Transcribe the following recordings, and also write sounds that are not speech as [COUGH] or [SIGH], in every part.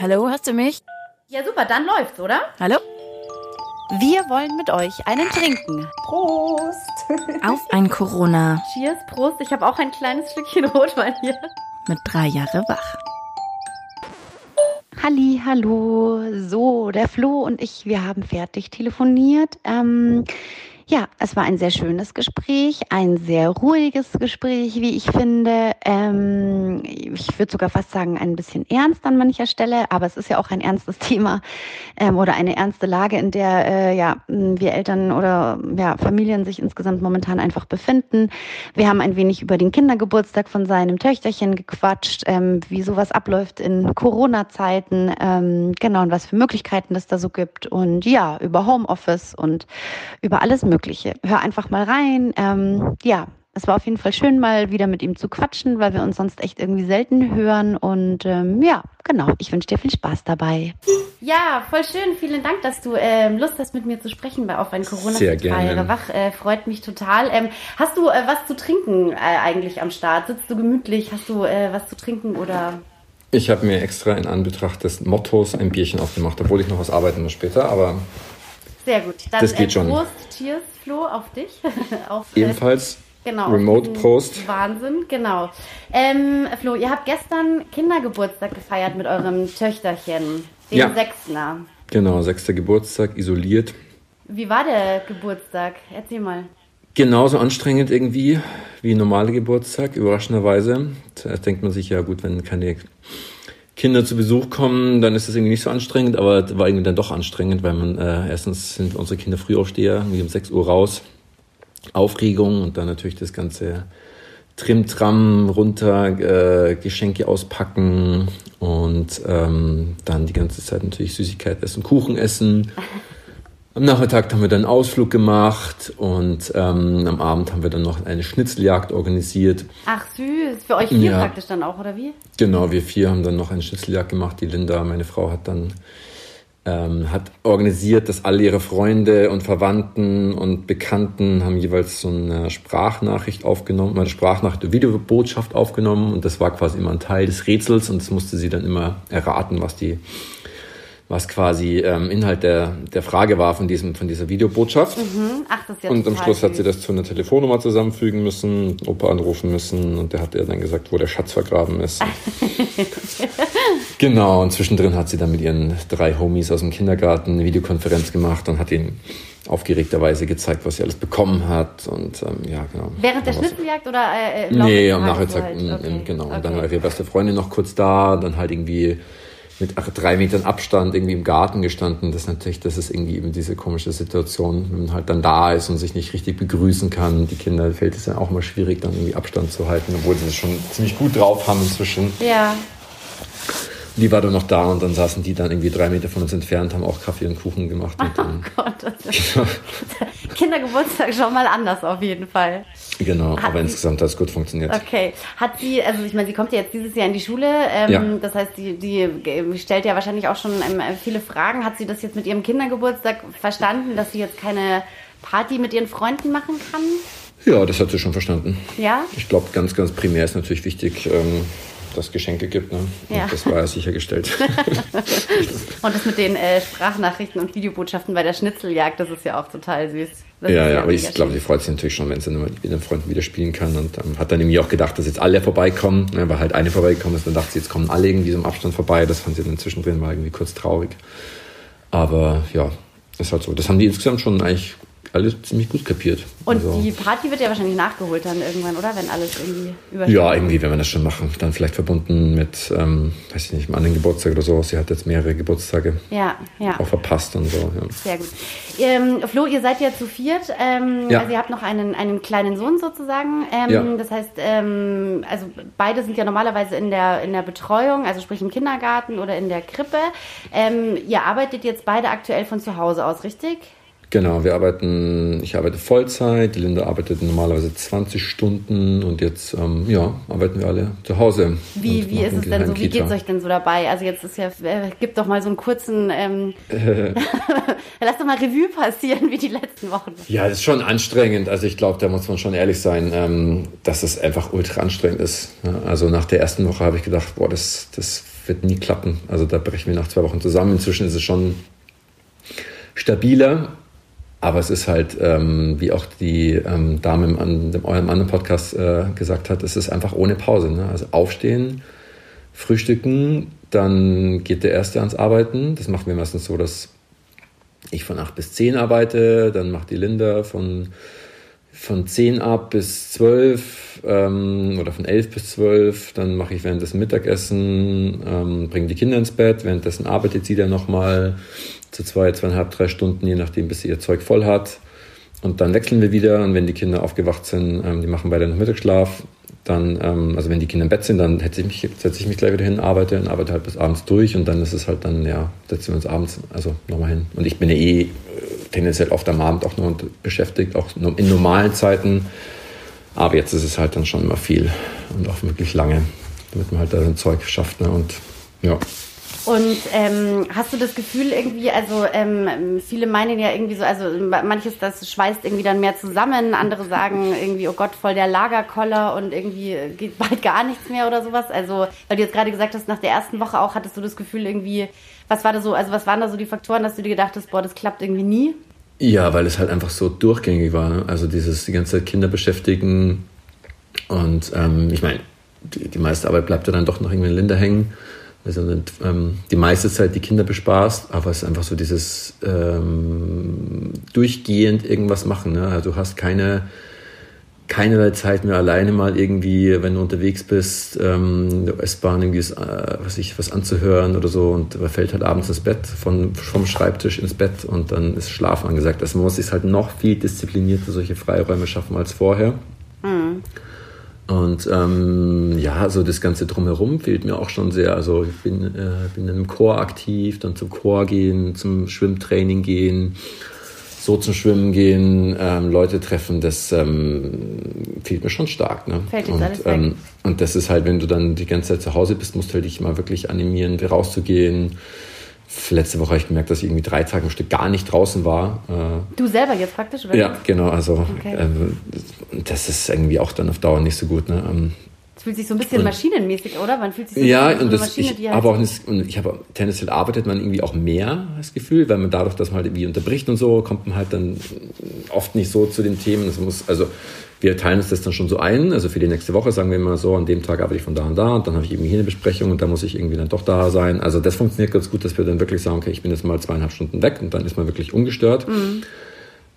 Hallo, hast du mich? Ja, super, dann läuft's, oder? Hallo? Wir wollen mit euch einen trinken. Prost! [LAUGHS] Auf ein Corona. Cheers, Prost. Ich habe auch ein kleines Stückchen Rotwein hier. Mit drei Jahre wach. Halli, hallo. So, der Flo und ich, wir haben fertig telefoniert. Ähm, ja, es war ein sehr schönes Gespräch, ein sehr ruhiges Gespräch, wie ich finde. Ähm, ich würde sogar fast sagen, ein bisschen ernst an mancher Stelle, aber es ist ja auch ein ernstes [LAUGHS] Thema ähm, oder eine ernste Lage, in der äh, ja, wir Eltern oder ja, Familien sich insgesamt momentan einfach befinden. Wir haben ein wenig über den Kindergeburtstag von seinem Töchterchen gequatscht, ähm, wie sowas abläuft in Corona-Zeiten, ähm, genau, und was für Möglichkeiten es da so gibt und ja, über Homeoffice und über alles Mögliche. Mögliche. Hör einfach mal rein. Ähm, ja, es war auf jeden Fall schön, mal wieder mit ihm zu quatschen, weil wir uns sonst echt irgendwie selten hören. Und ähm, ja, genau, ich wünsche dir viel Spaß dabei. Ja, voll schön. Vielen Dank, dass du ähm, Lust hast, mit mir zu sprechen bei Auf ein Corona Sehr gerne. Wach. Äh, freut mich total. Ähm, hast du äh, was zu trinken äh, eigentlich am Start? Sitzt du gemütlich? Hast du äh, was zu trinken oder? Ich habe mir extra in Anbetracht des Mottos ein Bierchen aufgemacht, obwohl ich noch was arbeiten muss später, aber sehr gut. Dann das geht äh, schon. Prost, Cheers, Flo, auf dich. [LAUGHS] auf, äh, Ebenfalls. Genau, Remote Prost. Wahnsinn, genau. Ähm, Flo, ihr habt gestern Kindergeburtstag gefeiert mit eurem Töchterchen, den ja. Sechstner. Genau, sechster Geburtstag, isoliert. Wie war der Geburtstag? Erzähl mal. Genauso anstrengend irgendwie wie normale Geburtstag, überraschenderweise. Zuerst denkt man sich, ja gut, wenn keine Kinder zu Besuch kommen, dann ist das irgendwie nicht so anstrengend, aber war irgendwie dann doch anstrengend, weil man äh, erstens sind unsere Kinder Frühaufsteher, irgendwie um 6 Uhr raus, Aufregung und dann natürlich das ganze Trim-Tram runter, äh, Geschenke auspacken und ähm, dann die ganze Zeit natürlich Süßigkeit essen, Kuchen essen. Am Nachmittag haben wir dann einen Ausflug gemacht und ähm, am Abend haben wir dann noch eine Schnitzeljagd organisiert. Ach süß, für euch vier ja. praktisch dann auch, oder wie? Genau, wir vier haben dann noch eine Schnitzeljagd gemacht. Die Linda, meine Frau, hat dann ähm, hat organisiert, dass alle ihre Freunde und Verwandten und Bekannten haben jeweils so eine Sprachnachricht aufgenommen, eine Sprachnachricht, eine Videobotschaft aufgenommen und das war quasi immer ein Teil des Rätsels und das musste sie dann immer erraten, was die was quasi ähm, Inhalt der, der Frage war von, diesem, von dieser Videobotschaft. Mhm. Ach, das ist ja und am Schluss hat sie das zu einer Telefonnummer zusammenfügen müssen, Opa anrufen müssen und der hat ihr dann gesagt, wo der Schatz vergraben ist. [LAUGHS] genau, und zwischendrin hat sie dann mit ihren drei Homies aus dem Kindergarten eine Videokonferenz gemacht und hat ihnen aufgeregterweise gezeigt, was sie alles bekommen hat und ähm, ja, genau. Während der Schnitzeljagd oder äh, im Nee, am Nachmittag, halt. okay. genau. Okay. Und dann war ihre beste Freundin noch kurz da, dann halt irgendwie mit drei Metern Abstand irgendwie im Garten gestanden. Das ist natürlich, das ist irgendwie eben diese komische Situation, wenn man halt dann da ist und sich nicht richtig begrüßen kann. Die Kinder fällt es ja auch mal schwierig, dann irgendwie Abstand zu halten, obwohl sie es schon ziemlich gut drauf haben inzwischen. Ja. Die war dann noch da und dann saßen die dann irgendwie drei Meter von uns entfernt, haben auch Kaffee und Kuchen gemacht. Und [LAUGHS] oh Gott, das ist [LAUGHS] Kindergeburtstag schon mal anders auf jeden Fall. Genau, hat aber sie, insgesamt hat es gut funktioniert. Okay. Hat sie, also ich meine, sie kommt ja jetzt dieses Jahr in die Schule, ähm, ja. das heißt, die, die stellt ja wahrscheinlich auch schon ähm, viele Fragen. Hat sie das jetzt mit ihrem Kindergeburtstag verstanden, dass sie jetzt keine Party mit ihren Freunden machen kann? Ja, das hat sie schon verstanden. Ja? Ich glaube, ganz, ganz primär ist natürlich wichtig, ähm, dass Geschenke gibt. Ne? Ja. das war ja sichergestellt. [LAUGHS] und das mit den äh, Sprachnachrichten und Videobotschaften bei der Schnitzeljagd, das ist ja auch total süß. Das ja, ja, aber ich glaube, sie freut sich natürlich schon, wenn sie mit den Freunden wieder spielen kann. Und ähm, hat dann irgendwie auch gedacht, dass jetzt alle vorbeikommen, ne, weil halt eine vorbeigekommen ist. Dann dachte sie, jetzt kommen alle irgendwie so im Abstand vorbei. Das fand sie dann zwischendrin mal irgendwie kurz traurig. Aber ja, ist halt so. Das haben die insgesamt schon eigentlich alles ziemlich gut kapiert. Und also, die Party wird ja wahrscheinlich nachgeholt dann irgendwann, oder? Wenn alles irgendwie übersteht. Ja, irgendwie werden wir das schon machen. Dann vielleicht verbunden mit, ähm, weiß ich nicht, einem anderen Geburtstag oder so. Sie hat jetzt mehrere Geburtstage ja, ja. auch verpasst und so. Ja. Sehr gut. Ähm, Flo, ihr seid ja zu viert. Ähm, ja. Also ihr habt noch einen, einen kleinen Sohn sozusagen. Ähm, ja. Das heißt, ähm, also beide sind ja normalerweise in der, in der Betreuung, also sprich im Kindergarten oder in der Krippe. Ähm, ihr arbeitet jetzt beide aktuell von zu Hause aus, richtig? Genau, wir arbeiten, ich arbeite Vollzeit, die Linda arbeitet normalerweise 20 Stunden und jetzt ähm, ja, arbeiten wir alle zu Hause. Wie, wie ist es denn so, wie geht es euch denn so dabei? Also jetzt ist ja, äh, gibt doch mal so einen kurzen, ähm, [LAUGHS] lass doch mal Revue passieren wie die letzten Wochen. Ja, das ist schon anstrengend. Also ich glaube, da muss man schon ehrlich sein, ähm, dass es einfach ultra anstrengend ist. Also nach der ersten Woche habe ich gedacht, boah, das, das wird nie klappen. Also da brechen wir nach zwei Wochen zusammen. Inzwischen ist es schon stabiler, aber es ist halt, ähm, wie auch die ähm, Dame in dem, eurem anderen Podcast äh, gesagt hat, es ist einfach ohne Pause. Ne? Also aufstehen, frühstücken, dann geht der Erste ans Arbeiten. Das machen wir meistens so, dass ich von 8 bis 10 arbeite, dann macht die Linda von, von 10 ab bis 12 ähm, oder von 11 bis 12. Dann mache ich währenddessen Mittagessen, ähm, bringe die Kinder ins Bett, währenddessen arbeitet sie dann nochmal zu zwei, zweieinhalb, drei Stunden, je nachdem, bis sie ihr Zeug voll hat. Und dann wechseln wir wieder und wenn die Kinder aufgewacht sind, ähm, die machen beide noch Mittagsschlaf, dann, ähm, also wenn die Kinder im Bett sind, dann setze ich mich, gleich wieder hin, arbeite und arbeite halt bis abends durch und dann ist es halt dann, ja, setzen wir uns abends also nochmal hin. Und ich bin ja eh äh, tendenziell oft am Abend auch noch beschäftigt, auch in normalen Zeiten. Aber jetzt ist es halt dann schon immer viel und auch wirklich lange, damit man halt da sein Zeug schafft. Ne? Und ja. Und ähm, hast du das Gefühl irgendwie, also ähm, viele meinen ja irgendwie so, also manches, das schweißt irgendwie dann mehr zusammen, andere sagen irgendwie, oh Gott, voll der Lagerkoller und irgendwie geht bald gar nichts mehr oder sowas. Also, weil du jetzt gerade gesagt hast, nach der ersten Woche auch hattest du das Gefühl irgendwie, was war da so, also was waren da so die Faktoren, dass du dir gedacht hast, boah, das klappt irgendwie nie? Ja, weil es halt einfach so durchgängig war. Ne? Also dieses die ganze Zeit Kinder beschäftigen und ähm, ich meine, die, die meiste Arbeit bleibt ja dann doch noch irgendwie in Linda hängen also ähm, die meiste Zeit die Kinder bespaßt, aber es ist einfach so dieses ähm, durchgehend irgendwas machen. Ne? Also du hast keine keinerlei Zeit mehr alleine mal irgendwie, wenn du unterwegs bist, ähm, der S-Bahn irgendwie äh, was ich was anzuhören oder so und man fällt halt abends ins Bett von vom Schreibtisch ins Bett und dann ist Schlafen angesagt. Also man muss sich halt noch viel disziplinierter solche Freiräume schaffen als vorher. Mhm. Und ähm, ja, so das Ganze drumherum fehlt mir auch schon sehr. Also ich bin, äh, bin im Chor aktiv, dann zum Chor gehen, zum Schwimmtraining gehen, so zum Schwimmen gehen, ähm, Leute treffen, das ähm, fehlt mir schon stark. Ne? Fällt und, alles ähm, und das ist halt, wenn du dann die ganze Zeit zu Hause bist, musst du halt dich mal wirklich animieren, rauszugehen letzte Woche habe ich gemerkt, dass ich irgendwie drei Tage im Stück gar nicht draußen war. Äh. Du selber jetzt praktisch? Oder? Ja, genau. Also okay. ähm, das ist irgendwie auch dann auf Dauer nicht so gut. Ne? Ähm, fühlt sich so ein bisschen und, maschinenmäßig, oder? Man fühlt sich so ja, und das, Maschine, ich, halt aber auch nicht, und ich habe tendenziell arbeitet man irgendwie auch mehr, das Gefühl, weil man dadurch, dass man halt irgendwie unterbricht und so, kommt man halt dann oft nicht so zu den Themen. Das muss, also wir teilen uns das dann schon so ein. Also für die nächste Woche sagen wir immer so, an dem Tag arbeite ich von da und da und dann habe ich irgendwie hier eine Besprechung und da muss ich irgendwie dann doch da sein. Also das funktioniert ganz gut, dass wir dann wirklich sagen, okay, ich bin jetzt mal zweieinhalb Stunden weg und dann ist man wirklich ungestört. Mhm.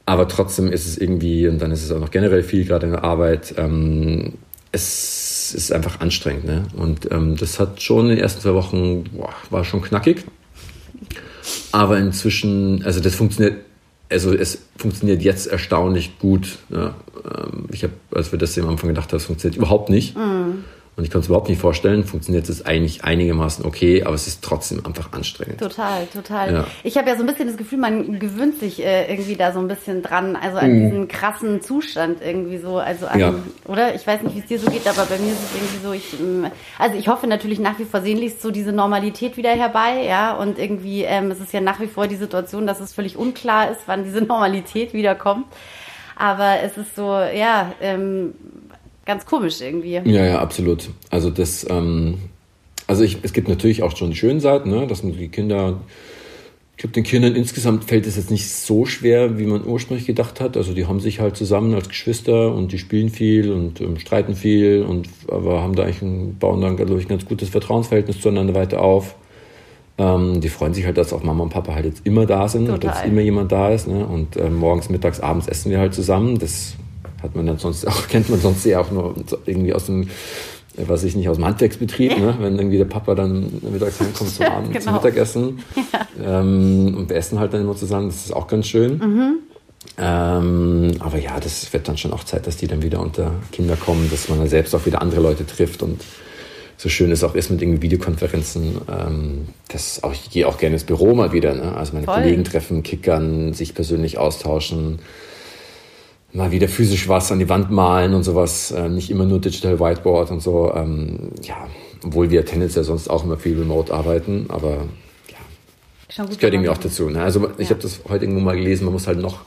Aber trotzdem ist es irgendwie, und dann ist es auch noch generell viel, gerade in der Arbeit, ähm, es ist einfach anstrengend. Ne? Und ähm, das hat schon in den ersten zwei Wochen, boah, war schon knackig. Aber inzwischen, also das funktioniert also es funktioniert jetzt erstaunlich gut. Ähm, ich habe, als wir das am Anfang gedacht haben, es funktioniert überhaupt nicht. Mm. Und ich kann es überhaupt nicht vorstellen. Funktioniert es eigentlich einigermaßen okay, aber es ist trotzdem einfach anstrengend. Total, total. Ja. Ich habe ja so ein bisschen das Gefühl, man gewöhnt sich äh, irgendwie da so ein bisschen dran, also an mhm. diesen krassen Zustand irgendwie so. Also an, ja. oder? Ich weiß nicht, wie es dir so geht, aber bei mir ist es irgendwie so, ich, ähm, also ich hoffe natürlich nach wie vor sehnlichst so diese Normalität wieder herbei, ja. Und irgendwie ähm, es ist ja nach wie vor die Situation, dass es völlig unklar ist, wann diese [LAUGHS] Normalität wiederkommt. Aber es ist so, ja, ähm, ganz komisch irgendwie. Ja, ja, absolut. Also das, ähm, also ich, es gibt natürlich auch schon die schönen Seiten, ne? dass man die Kinder, ich glaube, den Kindern insgesamt fällt es jetzt nicht so schwer, wie man ursprünglich gedacht hat. Also die haben sich halt zusammen als Geschwister und die spielen viel und ähm, streiten viel und aber haben da eigentlich ein, bauen dann, glaube ich, ein ganz gutes Vertrauensverhältnis zueinander weiter auf. Ähm, die freuen sich halt, dass auch Mama und Papa halt jetzt immer da sind Total. und dass immer jemand da ist. Ne? Und äh, morgens, mittags, abends essen wir halt zusammen. Das hat man dann sonst auch, [LAUGHS] kennt man sonst ja auch nur irgendwie aus dem, was ich nicht, aus dem Handwerksbetrieb, ne? wenn irgendwie der Papa dann mittags heimkommt zum [LAUGHS] Abend, genau. zum Mittagessen. Ja. Ähm, und wir essen halt dann immer zusammen, das ist auch ganz schön. Mhm. Ähm, aber ja, das wird dann schon auch Zeit, dass die dann wieder unter Kinder kommen, dass man dann selbst auch wieder andere Leute trifft und so schön es auch ist mit irgendwie Videokonferenzen, ähm, das auch, ich gehe auch gerne ins Büro mal wieder, ne? also meine Voll. Kollegen treffen, kickern, sich persönlich austauschen mal wieder physisch was an die Wand malen und sowas, äh, nicht immer nur Digital Whiteboard und so. Ähm, ja, obwohl wir tendenziell sonst auch immer viel remote arbeiten, aber ja, das gehört irgendwie auch dazu. Ne? Also ich ja. habe das heute irgendwo mal gelesen, man muss halt noch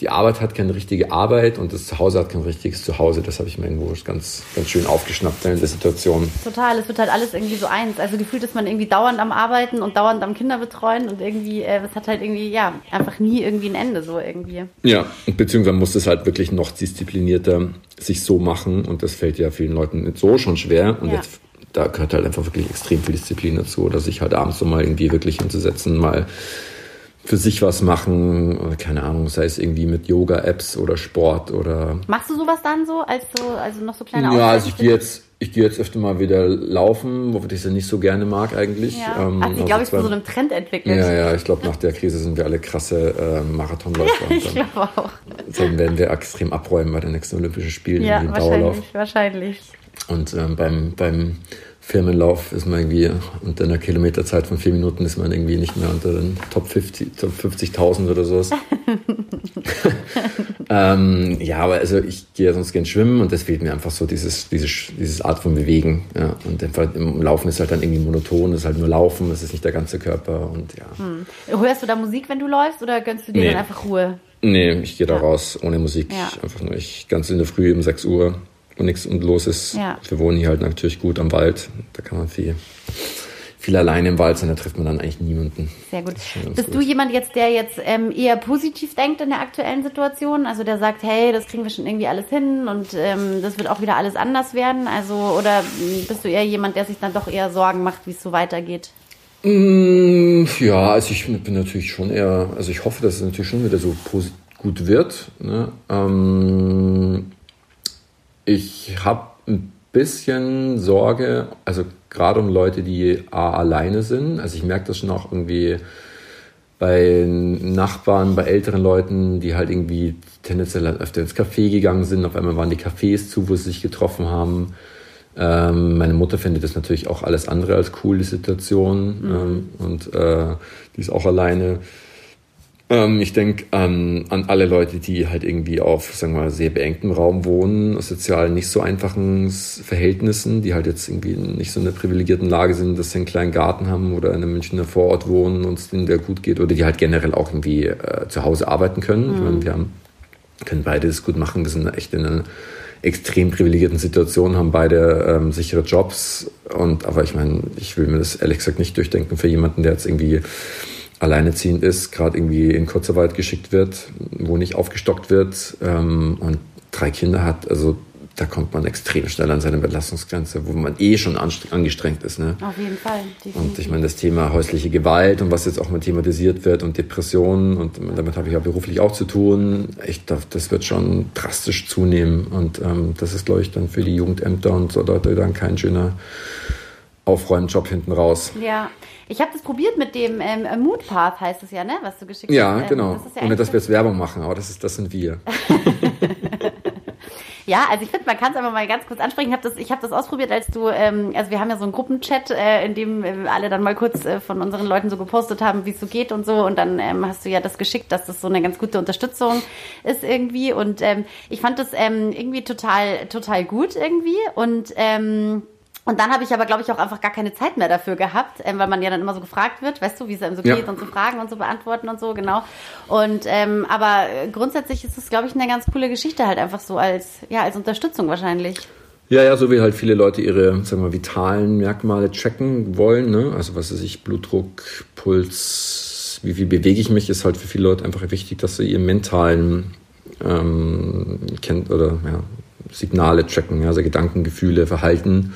die Arbeit hat keine richtige Arbeit und das Zuhause hat kein richtiges Zuhause. Das habe ich mir irgendwo ganz, ganz schön aufgeschnappt in der Situation. Total, es wird halt alles irgendwie so eins. Also gefühlt ist man irgendwie dauernd am Arbeiten und dauernd am Kinder betreuen und irgendwie, äh, es hat halt irgendwie, ja, einfach nie irgendwie ein Ende so irgendwie. Ja, beziehungsweise muss es halt wirklich noch disziplinierter sich so machen und das fällt ja vielen Leuten so schon schwer und ja. jetzt da gehört halt einfach wirklich extrem viel Disziplin dazu, oder sich halt abends so mal irgendwie wirklich hinzusetzen, mal für sich was machen, keine Ahnung, sei es irgendwie mit Yoga-Apps oder Sport oder. Machst du sowas dann so, als so, also noch so kleine Ja, also ich gehe jetzt, ich gehe jetzt öfter mal wieder laufen, wobei ich es ja nicht so gerne mag eigentlich. Ja. Ähm, Hat sich, glaube ich, zu so einem Trend entwickelt. Ja, ja, ich glaube, nach der Krise sind wir alle krasse äh, Marathonläufer. Ja, ich glaube auch. Dann werden wir extrem abräumen bei den nächsten Olympischen Spielen ja, wahrscheinlich, Dauerlauf. wahrscheinlich. Und ähm, beim, beim Firmenlauf ist man irgendwie unter einer Kilometerzeit von vier Minuten ist man irgendwie nicht mehr unter den Top 50, Top 50.000 oder sowas. [LAUGHS] ähm, ja, aber also ich gehe sonst gern schwimmen und das fehlt mir einfach so dieses, dieses, dieses Art von Bewegen. Ja. Und im Laufen ist halt dann irgendwie monoton, es ist halt nur Laufen, es ist nicht der ganze Körper und ja. Hm. Hörst du da Musik, wenn du läufst oder gönnst du dir nee. dann einfach Ruhe? Nee, ich gehe da ja. raus ohne Musik. Ja. Einfach nur ich ganz in der Früh um 6 Uhr wo nichts und los ist. Ja. Wir wohnen hier halt natürlich gut am Wald. Da kann man viel, viel alleine im Wald sein, da trifft man dann eigentlich niemanden. Sehr gut. Bist gut. du jemand jetzt, der jetzt ähm, eher positiv denkt in der aktuellen Situation? Also der sagt, hey, das kriegen wir schon irgendwie alles hin und ähm, das wird auch wieder alles anders werden? Also, oder bist du eher jemand, der sich dann doch eher Sorgen macht, wie es so weitergeht? Mm, ja, also ich bin natürlich schon eher, also ich hoffe, dass es natürlich schon wieder so gut wird. Ne? Ähm, ich habe ein bisschen Sorge, also gerade um Leute, die A, alleine sind. Also ich merke das schon auch irgendwie bei Nachbarn, bei älteren Leuten, die halt irgendwie tendenziell öfter ins Café gegangen sind. Auf einmal waren die Cafés zu, wo sie sich getroffen haben. Ähm, meine Mutter findet das natürlich auch alles andere als cool, die Situation. Mhm. Ähm, und äh, die ist auch alleine. Ähm, ich denke an, an alle Leute, die halt irgendwie auf, sagen wir mal, sehr beengtem Raum wohnen, aus sozial nicht so einfachen Verhältnissen, die halt jetzt irgendwie nicht so in einer privilegierten Lage sind, dass sie einen kleinen Garten haben oder in einem Münchner Vorort wohnen und es denen der gut geht oder die halt generell auch irgendwie äh, zu Hause arbeiten können. Mhm. Ich meine, wir haben, können beide das gut machen. Wir sind echt in einer extrem privilegierten Situation, haben beide ähm, sichere Jobs und aber ich meine, ich will mir das ehrlich gesagt nicht durchdenken für jemanden, der jetzt irgendwie alleineziehend ist, gerade irgendwie in Kurzarbeit geschickt wird, wo nicht aufgestockt wird ähm, und drei Kinder hat, also da kommt man extrem schnell an seine Belastungsgrenze, wo man eh schon angestrengt ist. Ne? Auf jeden Fall. Definitiv. Und ich meine, das Thema häusliche Gewalt und was jetzt auch mal thematisiert wird und Depressionen und damit habe ich ja beruflich auch zu tun, ich dachte, das wird schon drastisch zunehmen und ähm, das ist, glaube ich, dann für die Jugendämter und so Leute dann kein schöner Aufräumjob hinten raus. Ja, ich habe das probiert mit dem ähm, Mood Path, heißt es ja, ne? Was du geschickt ja, hast. Genau. Das ja, Ohne dass wir jetzt Werbung machen, aber das, ist, das sind wir. [LAUGHS] Ja, also ich finde, man kann es aber mal ganz kurz ansprechen. Ich habe das, ich hab das ausprobiert, als du, ähm, also wir haben ja so einen Gruppenchat, äh, in dem äh, alle dann mal kurz äh, von unseren Leuten so gepostet haben, wie es so geht und so. Und dann ähm, hast du ja das geschickt, dass das so eine ganz gute Unterstützung ist irgendwie. Und ähm, ich fand das ähm, irgendwie total, total gut irgendwie. Und ähm, und dann habe ich aber, glaube ich, auch einfach gar keine Zeit mehr dafür gehabt, ähm, weil man ja dann immer so gefragt wird, weißt du, wie es einem so ja. geht und so Fragen und so beantworten und so, genau. Und ähm, aber grundsätzlich ist es, glaube ich, eine ganz coole Geschichte halt einfach so als, ja, als Unterstützung wahrscheinlich. Ja, ja, so wie halt viele Leute ihre, sagen wir, vitalen Merkmale checken wollen, ne? Also was weiß ich, Blutdruck, Puls, wie viel bewege ich mich, ist halt für viele Leute einfach wichtig, dass sie ihren mentalen ähm, kennt oder ja, Signale checken, ja, also Gedanken, Gefühle, Verhalten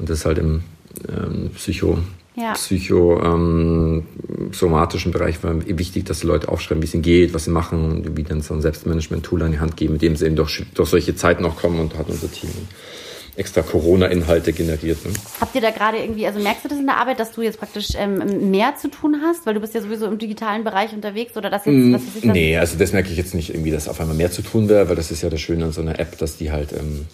und das ist halt im ähm, Psycho, ja. psychosomatischen ähm, Bereich war wichtig, dass die Leute aufschreiben, wie es ihnen geht, was sie machen und wie dann so ein Selbstmanagement-Tool an die Hand geben, mit dem sie eben durch, durch solche Zeiten auch kommen und hat unser Team extra Corona-Inhalte generiert. Ne? Habt ihr da gerade irgendwie, also merkst du das in der Arbeit, dass du jetzt praktisch ähm, mehr zu tun hast, weil du bist ja sowieso im digitalen Bereich unterwegs oder das jetzt? Mm, was ist nee, also das merke ich jetzt nicht irgendwie, dass auf einmal mehr zu tun wäre, weil das ist ja das Schöne an so einer App, dass die halt ähm,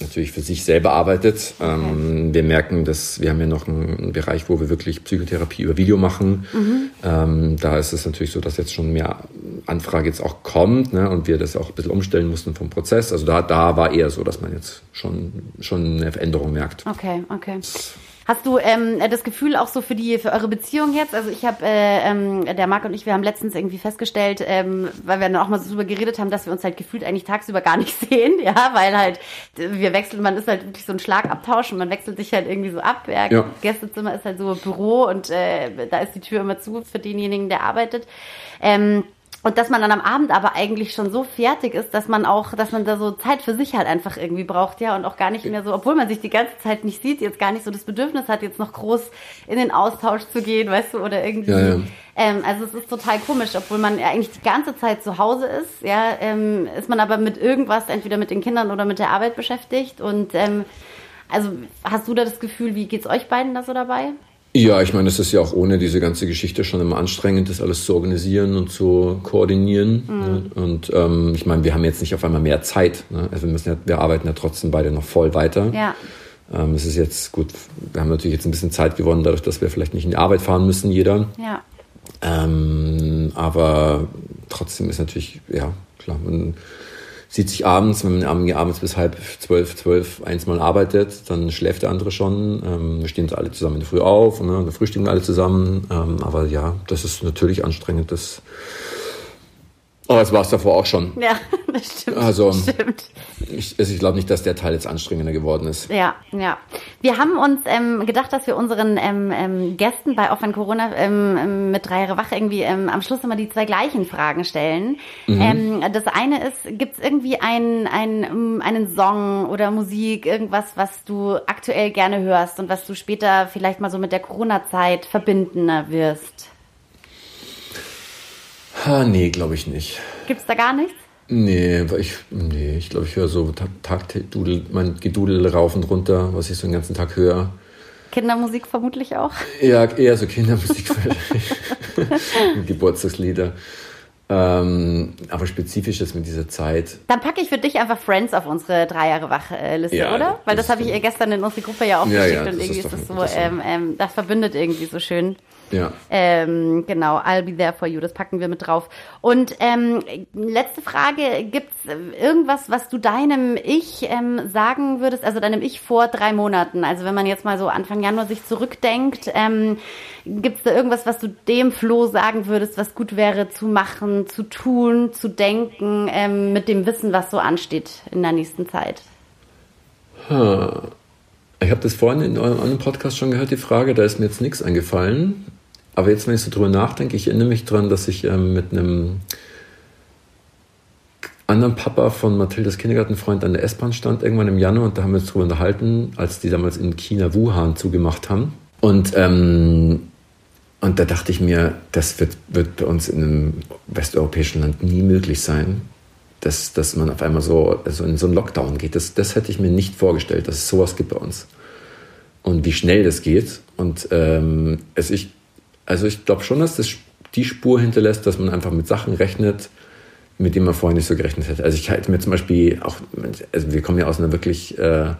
natürlich für sich selber arbeitet. Okay. Ähm, wir merken, dass wir haben ja noch einen Bereich, wo wir wirklich Psychotherapie über Video machen. Mhm. Da ist es natürlich so, dass jetzt schon mehr Anfrage jetzt auch kommt ne, und wir das auch ein bisschen umstellen mussten vom Prozess. Also da, da war eher so, dass man jetzt schon, schon eine Veränderung merkt. Okay, okay. Hast du ähm, das Gefühl auch so für die für eure Beziehung jetzt? Also ich habe, äh, ähm, der Marc und ich, wir haben letztens irgendwie festgestellt, ähm, weil wir dann auch mal so drüber geredet haben, dass wir uns halt gefühlt eigentlich tagsüber gar nicht [LAUGHS] sehen, ja, weil halt wir wechseln, man ist halt wirklich so ein Schlagabtausch und man wechselt sich halt irgendwie so ab. Ja, ja. Gästezimmer ist halt so Büro und äh, da ist die Tür immer zu für denjenigen, der arbeitet. Ähm, und dass man dann am Abend aber eigentlich schon so fertig ist, dass man auch, dass man da so Zeit für sich halt einfach irgendwie braucht, ja, und auch gar nicht mehr so, obwohl man sich die ganze Zeit nicht sieht, jetzt gar nicht so das Bedürfnis hat, jetzt noch groß in den Austausch zu gehen, weißt du, oder irgendwie. Ja, ja. Ähm, also es ist total komisch, obwohl man ja eigentlich die ganze Zeit zu Hause ist, ja, ähm, ist man aber mit irgendwas, entweder mit den Kindern oder mit der Arbeit beschäftigt. Und ähm, also hast du da das Gefühl, wie geht's euch beiden da so dabei? Ja, ich meine, es ist ja auch ohne diese ganze Geschichte schon immer anstrengend, das alles zu organisieren und zu koordinieren. Mhm. Ne? Und ähm, ich meine, wir haben jetzt nicht auf einmal mehr Zeit. Ne? Also wir müssen ja, wir arbeiten ja trotzdem beide noch voll weiter. Ja. Ähm, es ist jetzt gut, wir haben natürlich jetzt ein bisschen Zeit gewonnen, dadurch, dass wir vielleicht nicht in die Arbeit fahren müssen, jeder. Ja. Ähm, aber trotzdem ist natürlich, ja, klar, man sieht sich abends, wenn man abends bis halb zwölf, zwölf, eins mal arbeitet, dann schläft der andere schon. Ähm, wir stehen alle zusammen in der Früh auf, ne, dann frühstücken alle zusammen. Ähm, aber ja, das ist natürlich anstrengend. Das aber es war es davor auch schon. Ja, [LAUGHS] das stimmt. Also, das stimmt. ich, ich glaube nicht, dass der Teil jetzt anstrengender geworden ist. Ja, ja. Wir haben uns ähm, gedacht, dass wir unseren ähm, ähm, Gästen bei Offen Corona ähm, ähm, mit drei Jahre Wach irgendwie ähm, am Schluss immer die zwei gleichen Fragen stellen. Mhm. Ähm, das eine ist, gibt es irgendwie ein, ein, einen Song oder Musik, irgendwas, was du aktuell gerne hörst und was du später vielleicht mal so mit der Corona-Zeit verbinden wirst? Ha, nee, glaube ich nicht. Gibt's da gar nichts? Nee, ich, nee, ich glaube, ich höre so Tagdudel, mein Gedudel rauf und runter, was ich so den ganzen Tag höre. Kindermusik vermutlich auch? Ja, eher so Kindermusik. [LAUGHS] Geburtstagslieder. Ähm, aber spezifisch ist mit dieser Zeit. Dann packe ich für dich einfach Friends auf unsere drei Jahre Wach-Liste, ja, oder? Weil das, das habe ich ihr gestern in unsere Gruppe ja auch ja, geschickt ja, und irgendwie ist, ist das so, ähm, ähm, das verbindet irgendwie so schön. Ja. Ähm, genau, I'll be there for you, das packen wir mit drauf. Und ähm, letzte Frage, gibt's irgendwas, was du deinem Ich ähm, sagen würdest, also deinem Ich vor drei Monaten? Also wenn man jetzt mal so Anfang Januar sich zurückdenkt, ähm, gibt's da irgendwas, was du dem Flo sagen würdest, was gut wäre zu machen, zu tun, zu denken, ähm, mit dem Wissen, was so ansteht in der nächsten Zeit? Hm. Ich habe das vorhin in eurem anderen Podcast schon gehört, die Frage, da ist mir jetzt nichts eingefallen. Aber jetzt, wenn ich so drüber nachdenke, ich erinnere mich daran, dass ich ähm, mit einem anderen Papa von Mathildas Kindergartenfreund an der S-Bahn stand, irgendwann im Januar, und da haben wir uns drüber unterhalten, als die damals in China Wuhan zugemacht haben. Und, ähm, und da dachte ich mir, das wird, wird bei uns in einem westeuropäischen Land nie möglich sein, dass, dass man auf einmal so also in so einen Lockdown geht. Das, das hätte ich mir nicht vorgestellt, dass es sowas gibt bei uns. Und wie schnell das geht. Und ähm, es, ich also ich glaube schon, dass das die Spur hinterlässt, dass man einfach mit Sachen rechnet, mit denen man vorher nicht so gerechnet hätte. Also ich halte mir zum Beispiel auch, also wir kommen ja aus einer wirklich äh,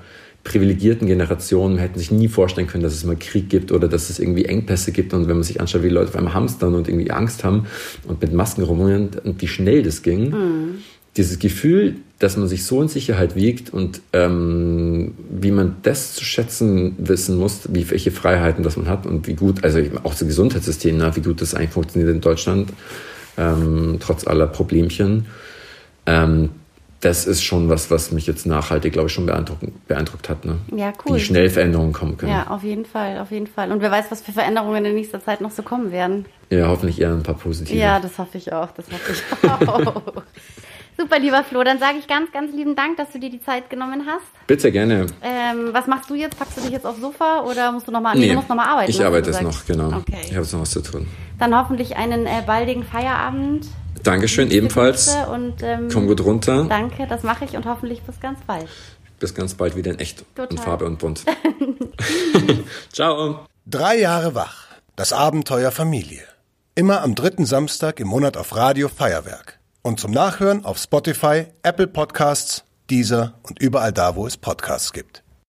privilegierten Generation, wir hätten sich nie vorstellen können, dass es mal Krieg gibt oder dass es irgendwie Engpässe gibt und wenn man sich anschaut, wie Leute auf einmal hamstern und irgendwie Angst haben und mit Masken rumrennen und wie schnell das ging. Mhm dieses Gefühl, dass man sich so in Sicherheit wiegt und ähm, wie man das zu schätzen wissen muss, wie welche Freiheiten das man hat und wie gut, also auch das Gesundheitssystem, na, wie gut das eigentlich funktioniert in Deutschland, ähm, trotz aller Problemchen. Ähm, das ist schon was, was mich jetzt nachhaltig, glaube ich, schon beeindruckt, beeindruckt hat. Ne? Ja, cool. Wie schnell Veränderungen kommen können. Ja, auf jeden Fall, auf jeden Fall. Und wer weiß, was für Veränderungen in nächster Zeit noch so kommen werden. Ja, hoffentlich eher ein paar positive. Ja, das hoffe ich auch, das hoffe ich [LAUGHS] auch. Super, lieber Flo, dann sage ich ganz, ganz lieben Dank, dass du dir die Zeit genommen hast. Bitte, gerne. Ähm, was machst du jetzt? Packst du dich jetzt aufs Sofa oder musst du nochmal nee, nee, noch arbeiten? Ich arbeite jetzt noch, genau. Okay. Ich habe jetzt noch was zu tun. Dann hoffentlich einen äh, baldigen Feierabend. Dankeschön, ebenfalls. Und, ähm, Komm gut runter. Danke, das mache ich und hoffentlich bis ganz bald. Bis ganz bald wieder in echt Total. und Farbe und bunt. [LAUGHS] Ciao. Drei Jahre wach. Das Abenteuer Familie. Immer am dritten Samstag im Monat auf Radio Feuerwerk. Und zum Nachhören auf Spotify, Apple Podcasts, Deezer und überall da, wo es Podcasts gibt.